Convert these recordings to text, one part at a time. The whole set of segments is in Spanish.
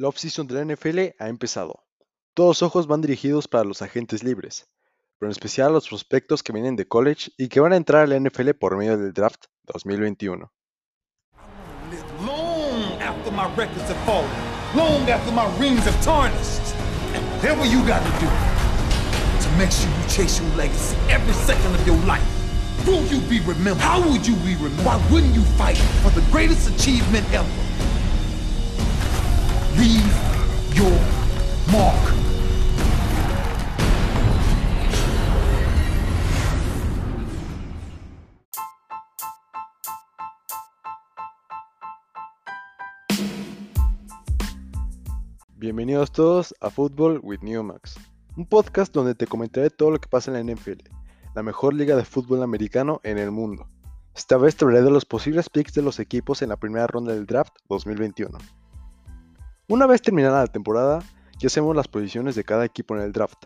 La offseason de la NFL ha empezado. Todos ojos van dirigidos para los agentes libres, pero en especial a los prospectos que vienen de college y que van a entrar a la NFL por medio del draft 2021. Long after my records have fallen, long after my rings have tarnished, and whatever you got to do to make sure you chase your legacy every second of your life. Will you be remembered? How would you be remembered? Why wouldn't you fight for the greatest achievement ever? Leave your mark. Bienvenidos todos a Football with Newmax, un podcast donde te comentaré todo lo que pasa en la NFL, la mejor liga de fútbol americano en el mundo. Esta vez te hablaré de los posibles picks de los equipos en la primera ronda del draft 2021. Una vez terminada la temporada, ya hacemos las posiciones de cada equipo en el draft.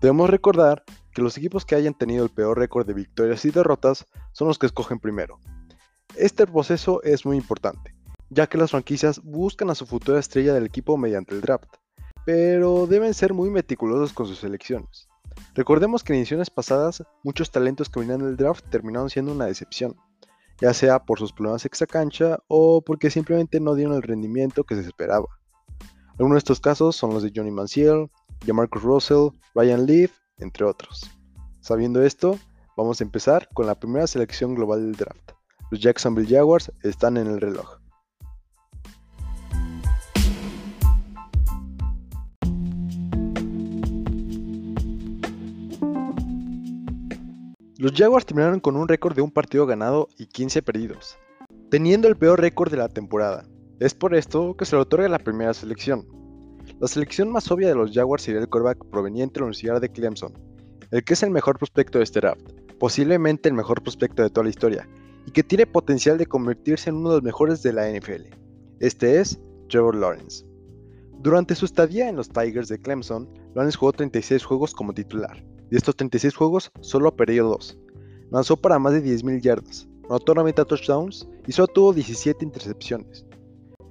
Debemos recordar que los equipos que hayan tenido el peor récord de victorias y derrotas son los que escogen primero. Este proceso es muy importante, ya que las franquicias buscan a su futura estrella del equipo mediante el draft, pero deben ser muy meticulosos con sus elecciones. Recordemos que en ediciones pasadas, muchos talentos que venían del draft terminaron siendo una decepción, ya sea por sus problemas extracancha o porque simplemente no dieron el rendimiento que se esperaba. Algunos de estos casos son los de Johnny Manziel, Jamarcus Russell, Ryan Leaf, entre otros. Sabiendo esto, vamos a empezar con la primera selección global del draft. Los Jacksonville Jaguars están en el reloj. Los Jaguars terminaron con un récord de un partido ganado y 15 perdidos, teniendo el peor récord de la temporada. Es por esto que se le otorga la primera selección. La selección más obvia de los Jaguars sería el quarterback proveniente de la Universidad de Clemson, el que es el mejor prospecto de este draft, posiblemente el mejor prospecto de toda la historia, y que tiene potencial de convertirse en uno de los mejores de la NFL. Este es Trevor Lawrence. Durante su estadía en los Tigers de Clemson, Lawrence jugó 36 juegos como titular, de estos 36 juegos, solo ha perdido 2. Lanzó para más de 10.000 yardas, anotó 90 touchdowns y solo tuvo 17 intercepciones.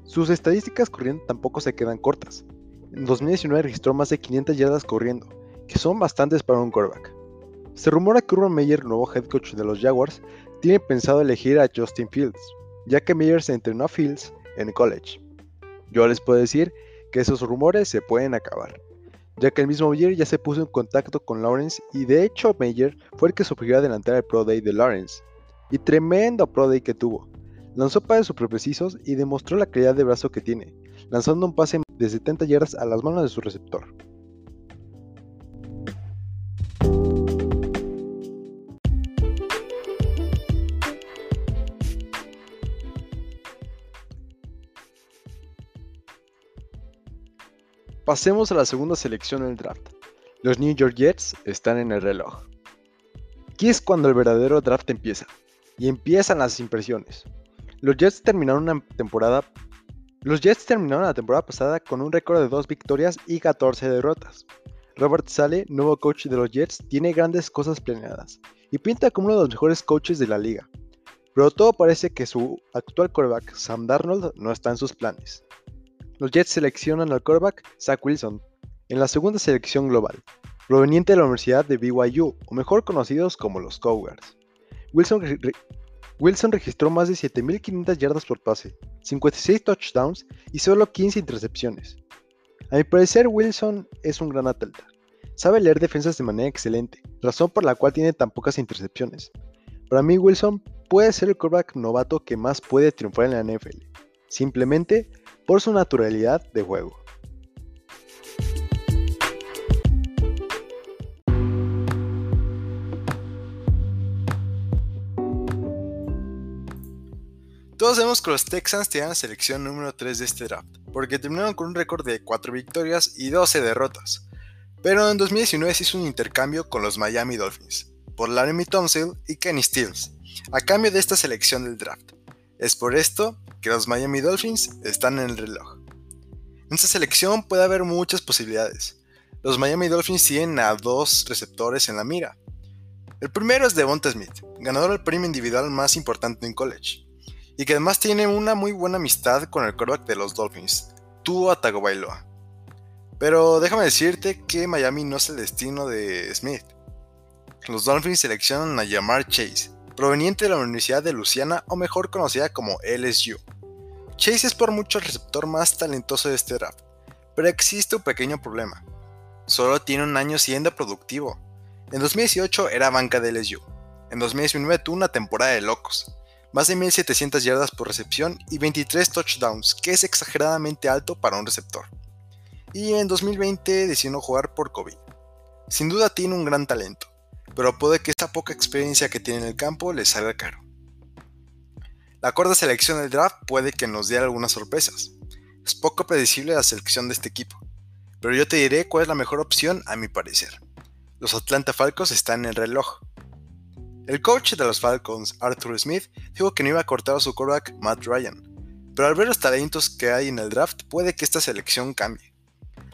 Sus estadísticas corriendo tampoco se quedan cortas. En 2019 registró más de 500 yardas corriendo, que son bastantes para un quarterback. Se rumora que Urban Meyer, nuevo head coach de los Jaguars, tiene pensado elegir a Justin Fields, ya que Meyer se entrenó a Fields en college. Yo les puedo decir que esos rumores se pueden acabar ya que el mismo Meyer ya se puso en contacto con Lawrence y de hecho Meyer fue el que sugirió adelantar el Pro Day de Lawrence. Y tremendo Pro Day que tuvo. Lanzó pases super precisos y demostró la calidad de brazo que tiene, lanzando un pase de 70 yardas a las manos de su receptor. Pasemos a la segunda selección del draft. Los New York Jets están en el reloj. Aquí es cuando el verdadero draft empieza. Y empiezan las impresiones. Los Jets terminaron una temporada. Los Jets terminaron la temporada pasada con un récord de 2 victorias y 14 derrotas. Robert Sale, nuevo coach de los Jets, tiene grandes cosas planeadas y pinta como uno de los mejores coaches de la liga. Pero todo parece que su actual quarterback, Sam Darnold, no está en sus planes los Jets seleccionan al quarterback Zach Wilson en la segunda selección global, proveniente de la Universidad de BYU, o mejor conocidos como los Cougars. Wilson, Wilson registró más de 7.500 yardas por pase, 56 touchdowns y solo 15 intercepciones. A mi parecer, Wilson es un gran atleta. Sabe leer defensas de manera excelente, razón por la cual tiene tan pocas intercepciones. Para mí, Wilson puede ser el quarterback novato que más puede triunfar en la NFL. Simplemente por su naturalidad de juego. Todos sabemos que los Texans tienen la selección número 3 de este draft, porque terminaron con un récord de 4 victorias y 12 derrotas. Pero en 2019 se hizo un intercambio con los Miami Dolphins, por Laramie Thompson y Kenny Stills, a cambio de esta selección del draft. Es por esto que los Miami Dolphins están en el reloj. En esta selección puede haber muchas posibilidades. Los Miami Dolphins tienen a dos receptores en la mira. El primero es Devonta Smith, ganador del premio individual más importante en college, y que además tiene una muy buena amistad con el quarterback de los Dolphins, Tua Tagovailoa. Pero déjame decirte que Miami no es el destino de Smith. Los Dolphins seleccionan a Jamar Chase, proveniente de la Universidad de Louisiana o mejor conocida como LSU. Chase es por mucho el receptor más talentoso de este draft, pero existe un pequeño problema. Solo tiene un año siendo productivo. En 2018 era banca de LSU. En 2019 tuvo una temporada de locos más de 1700 yardas por recepción y 23 touchdowns, que es exageradamente alto para un receptor. Y en 2020 decidió jugar por COVID. Sin duda tiene un gran talento, pero puede que esta poca experiencia que tiene en el campo le salga caro. La corta selección del draft puede que nos dé algunas sorpresas. Es poco predecible la selección de este equipo, pero yo te diré cuál es la mejor opción a mi parecer. Los Atlanta Falcons están en el reloj, el coach de los Falcons, Arthur Smith, dijo que no iba a cortar a su quarterback Matt Ryan, pero al ver los talentos que hay en el draft puede que esta selección cambie.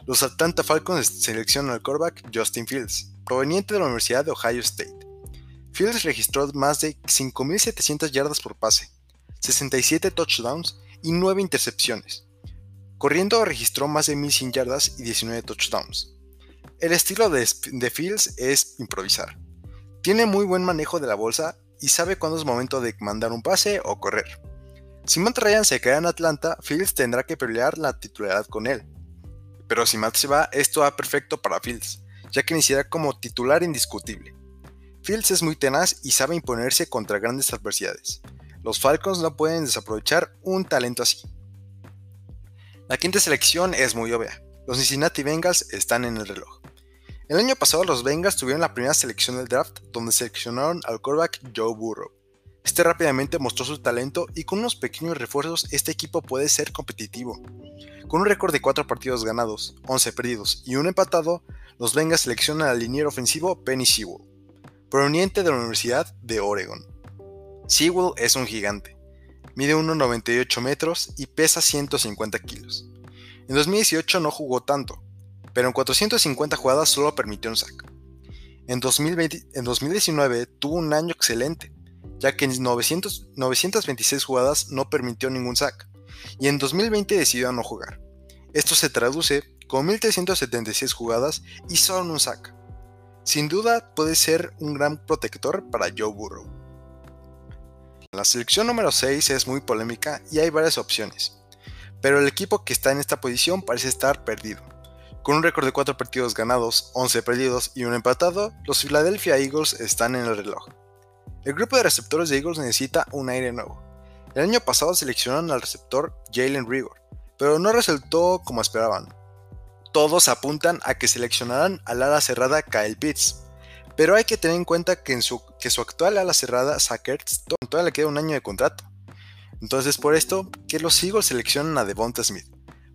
Los Atlanta Falcons seleccionan al quarterback Justin Fields, proveniente de la Universidad de Ohio State. Fields registró más de 5.700 yardas por pase, 67 touchdowns y 9 intercepciones. Corriendo registró más de 1.100 yardas y 19 touchdowns. El estilo de, de Fields es improvisar tiene muy buen manejo de la bolsa y sabe cuándo es momento de mandar un pase o correr. Si Matt Ryan se queda en Atlanta, Fields tendrá que pelear la titularidad con él. Pero si Matt se va, esto va perfecto para Fields, ya que iniciará como titular indiscutible. Fields es muy tenaz y sabe imponerse contra grandes adversidades. Los Falcons no pueden desaprovechar un talento así. La quinta selección es muy obvia. Los Cincinnati Bengals están en el reloj. El año pasado los Bengals tuvieron la primera selección del draft donde seleccionaron al quarterback Joe Burrow. Este rápidamente mostró su talento y con unos pequeños refuerzos este equipo puede ser competitivo. Con un récord de 4 partidos ganados, 11 perdidos y un empatado, los Bengals seleccionan al liniero ofensivo Penny Sewell, proveniente de la Universidad de Oregon. Sewell es un gigante, mide 1,98 metros y pesa 150 kilos. En 2018 no jugó tanto, pero en 450 jugadas solo permitió un sack. En, 2019 tuvo un año excelente, ya que en 926 jugadas no permitió ningún sack, y en 2020 decidió no jugar. Esto se traduce con 1376 jugadas y solo un sack. Sin duda puede ser un gran protector para Joe Burrow. La selección número 6 es muy polémica y hay varias opciones, pero el equipo que está en esta posición parece estar perdido. Con un récord de 4 partidos ganados, 11 perdidos y un empatado, los Philadelphia Eagles están en el reloj. El grupo de receptores de Eagles necesita un aire nuevo. El año pasado seleccionaron al receptor Jalen Rigor, pero no resultó como esperaban. Todos apuntan a que seleccionarán al ala cerrada Kyle Pitts, pero hay que tener en cuenta que, su, que su actual ala cerrada, Sackers, todavía le queda un año de contrato. Entonces por esto, que los Eagles seleccionan a Devonta Smith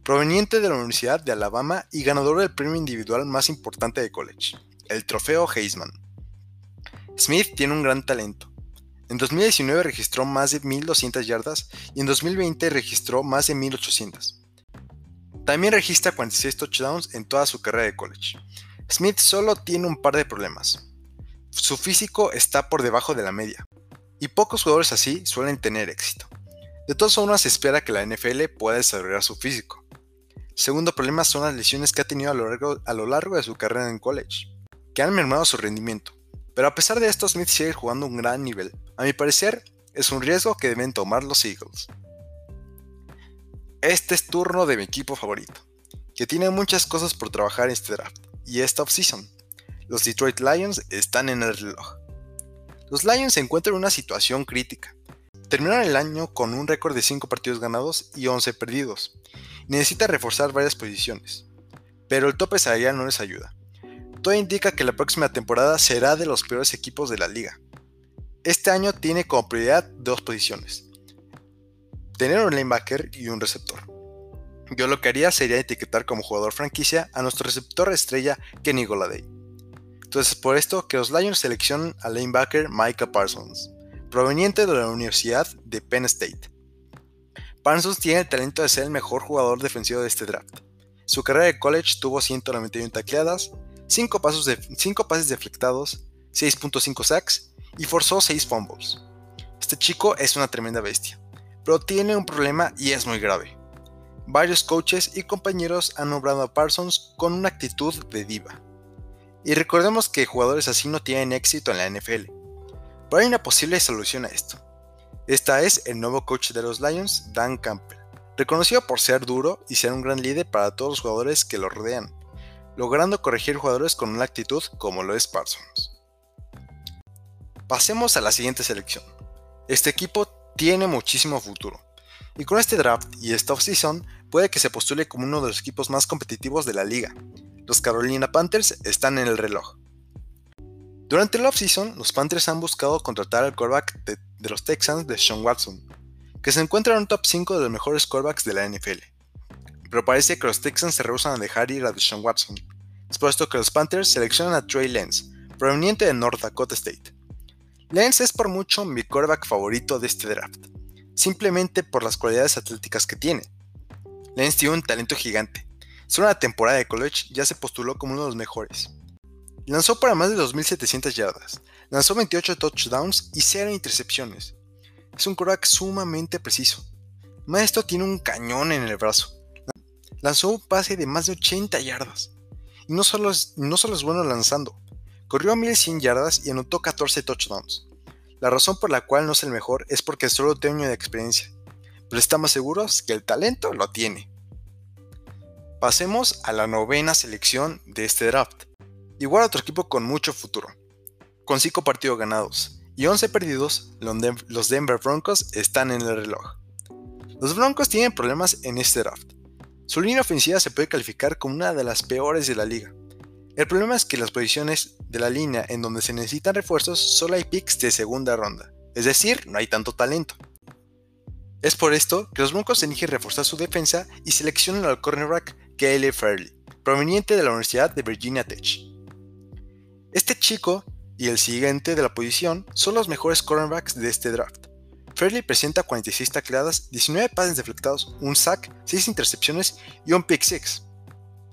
proveniente de la Universidad de Alabama y ganador del premio individual más importante de college, el Trofeo Heisman. Smith tiene un gran talento. En 2019 registró más de 1.200 yardas y en 2020 registró más de 1.800. También registra 46 touchdowns en toda su carrera de college. Smith solo tiene un par de problemas. Su físico está por debajo de la media, y pocos jugadores así suelen tener éxito. De todas formas, se espera que la NFL pueda desarrollar su físico. Segundo problema son las lesiones que ha tenido a lo, largo, de su carrera en college, que han mermado su rendimiento. Pero a pesar de esto, Smith sigue jugando un gran nivel. A mi parecer, es un riesgo que deben tomar los Eagles. Este es turno de mi equipo favorito, que tiene muchas cosas por trabajar en este draft y esta offseason. Los Detroit Lions están en el reloj. Los Lions se encuentran en una situación crítica. Terminaron el año con un récord de 5 partidos ganados y 11 perdidos, necesita reforzar varias posiciones, pero el tope salarial no les ayuda. Todo indica que la próxima temporada será de los peores equipos de la liga. Este año tiene como prioridad dos posiciones. Tener un linebacker y un receptor. Yo lo que haría sería etiquetar como jugador franquicia a nuestro receptor estrella Kenny Goladay. Entonces por esto que los Lions seleccionan al linebacker Micah Parsons, proveniente de la Universidad de Penn State. Parsons tiene el talento de ser el mejor jugador defensivo de este draft. Su carrera de college tuvo 191 tacleadas, 5, pasos de, 5 pases deflectados, 6.5 sacks y forzó 6 fumbles. Este chico es una tremenda bestia, pero tiene un problema y es muy grave. varios coaches y compañeros han nombrado a Parsons con una actitud de diva. Y recordemos que jugadores así no tienen éxito en la NFL. Pero hay una posible solución a esto. Esta es el nuevo coach de los Lions, Dan Campbell, reconocido por ser duro y ser un gran líder para todos los jugadores que lo rodean, logrando corregir jugadores con una actitud como lo es Parsons. Pasemos a la siguiente selección. Este equipo tiene muchísimo futuro, y con este draft y esta offseason puede que se postule como uno de los equipos más competitivos de la liga. Los Carolina Panthers están en el reloj. Durante la offseason, los Panthers han buscado contratar al quarterback de, los Texans de Sean Watson, que se encuentra en un top 5 de los mejores quarterbacks de la NFL. Pero parece que los Texans se rehusan a dejar ir a Sean Watson. Esto que los Panthers seleccionan a Trey Lance, proveniente de North Dakota State. Lance es por mucho mi quarterback favorito de este draft, simplemente por las cualidades atléticas que tiene. Lance tiene un talento gigante. Solo una temporada de college ya se postuló como uno de los mejores. Lanzó para más de 2.700 yardas, lanzó 28 touchdowns y 0 intercepciones. Es un quarterback sumamente preciso. Maestro tiene un cañón en el brazo. Lanzó un pase de más de 80 yardas. Y no solo es, no solo es bueno lanzando, corrió a 1100 yardas y anotó 14 touchdowns. La razón por la cual no es el mejor es porque solo tiene un año de experiencia pero estamos seguros que el talento lo tiene. Pasemos a la novena selección de este draft. Igual otro equipo con mucho futuro. Con 5 partidos ganados y 11 perdidos, los Denver Broncos están en el reloj. Los Broncos tienen problemas en este draft. Su línea ofensiva se puede calificar como una de las peores de la liga. El problema es que las posiciones de la línea en donde se necesitan refuerzos solo hay picks de segunda ronda, es decir, no hay tanto talento. Es por esto que los Broncos eligen reforzar su defensa y seleccionan al cornerback Caleb Fairley, proveniente de la Universidad de Virginia Tech. Este chico y el siguiente de la posición son los mejores cornerbacks de este draft. Fairley presenta 46 tacleadas, 19 pases deflectados, un sack, 6 intercepciones y un pick six.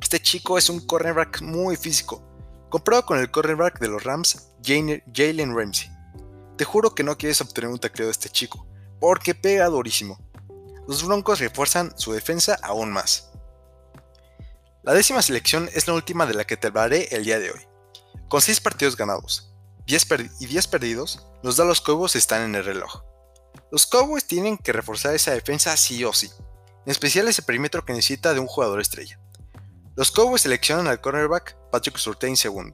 Este chico es un cornerback muy físico, comparado con el cornerback de los Rams, Jalen Ramsey. Te juro que no quieres obtener un tacleo de este chico, porque pega durísimo. Los Broncos refuerzan su defensa aún más. La décima selección es la última de la que te hablaré el día de hoy. Con 6 partidos ganados y 10 perdidos, los Dallas Cowboys están en el reloj. Los Cowboys tienen que reforzar esa defensa sí o sí, en especial ese perímetro que necesita de un jugador estrella. Los Cowboys seleccionan al cornerback Patrick Surtain II,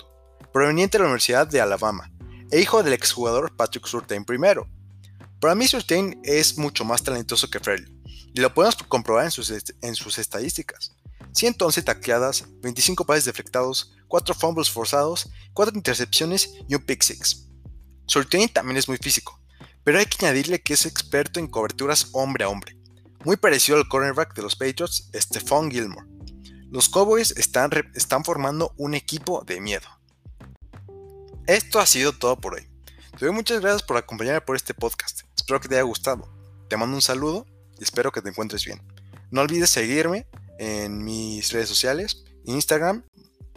proveniente de la Universidad de Alabama, e hijo del exjugador Patrick Surtain I, para mí Surtain es mucho más talentoso que Fairley, y lo podemos comprobar en sus, en sus estadísticas. 111 tacleadas, 25 pases deflectados, 4 fumbles forzados, 4 intercepciones y un pick six. Surtain también es muy físico, pero hay que añadirle que es experto en coberturas hombre a hombre, muy parecido al cornerback de los Patriots, Stephon Gilmore. Los Cowboys están, están formando un equipo de miedo. Esto ha sido todo por hoy. Te doy muchas gracias por acompañarme por este podcast. Espero que te haya gustado. Te mando un saludo y espero que te encuentres bien. No olvides seguirme en mis redes sociales, Instagram,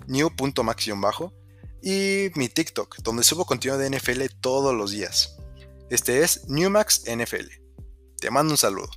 new.max-bajo y mi TikTok, donde subo contenido de NFL todos los días. Este es NewMaxNFL. Te mando un saludo.